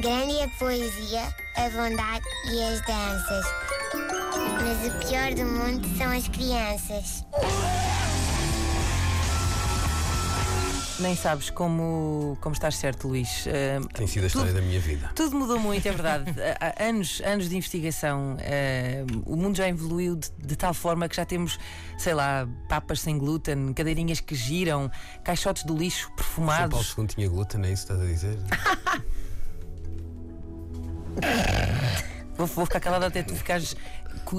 Grande é a poesia, a bondade e as danças. Mas o pior do mundo são as crianças. Nem sabes como, como estás certo, Luís. Uh, Tem sido a história tudo, da minha vida. Tudo mudou muito, é verdade. Há anos, anos de investigação. Uh, o mundo já evoluiu de, de, tal forma que já temos, sei lá, papas sem glúten, cadeirinhas que giram, caixotes de lixo perfumados. São Paulo II tinha glúten, é isso que estás a dizer? Vou, vou ficar calada até tu ficares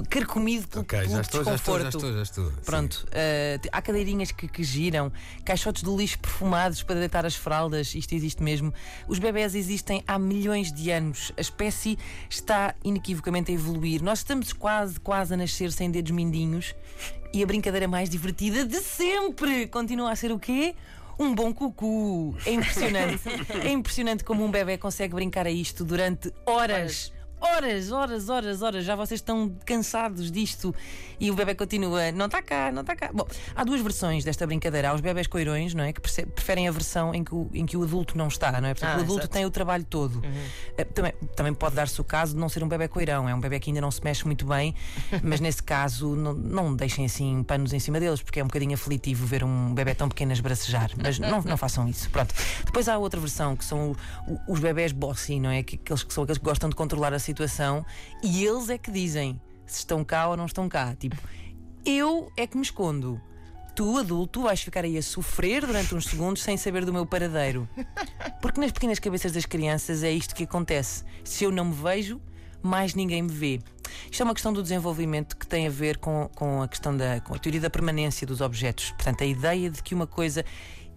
carcomido pelo, okay, pelo já estou, desconforto. Já estou, já estou, já estou. Pronto, uh, há cadeirinhas que, que, giram, caixotes de lixo perfumados para deitar as fraldas, isto existe mesmo. Os bebés existem há milhões de anos. A espécie está inequivocamente a evoluir. Nós estamos quase, quase a nascer sem dedos mindinhos e a brincadeira mais divertida de sempre continua a ser o quê? um bom cucu. É impressionante. é impressionante como um bebê consegue brincar a isto durante horas horas, horas, horas, horas. Já vocês estão cansados disto e o bebê continua, não está cá, não está cá. Bom, há duas versões desta brincadeira. Há os bebés coirões, não é? Que preferem a versão em que o, em que o adulto não está, não é? Portanto, ah, o adulto exato. tem o trabalho todo. Uhum. Também, também pode dar-se o caso de não ser um bebê coirão. É um bebê que ainda não se mexe muito bem, mas nesse caso não, não deixem assim panos em cima deles, porque é um bocadinho aflitivo ver um bebê tão pequeno esbracejar. Mas não, não façam isso. Pronto. Depois há outra versão que são os bebés bossy, não é? Que, aqueles que são aqueles que gostam de controlar a situação e eles é que dizem se estão cá ou não estão cá. Tipo, eu é que me escondo. Tu, adulto, vais ficar aí a sofrer durante uns segundos sem saber do meu paradeiro. Porque nas pequenas cabeças das crianças é isto que acontece. Se eu não me vejo, mais ninguém me vê. Isto é uma questão do desenvolvimento que tem a ver com, com a questão da com a teoria da permanência dos objetos. Portanto, a ideia de que uma coisa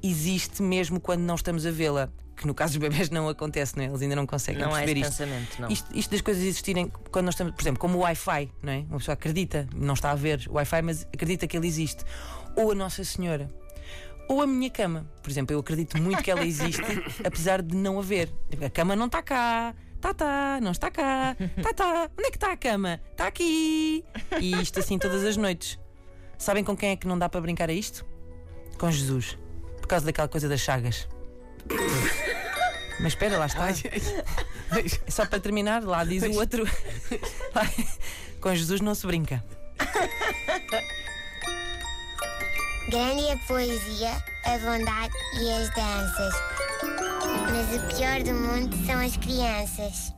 existe mesmo quando não estamos a vê-la que no caso dos bebés não acontece, não é? eles ainda não conseguem não perceber é isto. Pensamento, não. isto. Isto das coisas existirem quando nós estamos, por exemplo, como o Wi-Fi, não é? Uma pessoa acredita, não está a ver o Wi-Fi, mas acredita que ele existe. Ou a Nossa Senhora. Ou a minha cama. Por exemplo, eu acredito muito que ela existe, apesar de não haver. A cama não está cá. Tá, tá, não está cá. Tá, tá. Onde é que está a cama? Está aqui. E isto assim todas as noites. Sabem com quem é que não dá para brincar a isto? Com Jesus. Por causa daquela coisa das chagas. Mas espera, lá está. Só para terminar, lá diz o outro. Com Jesus não se brinca. Grande é a poesia, a bondade e as danças. Mas o pior do mundo são as crianças.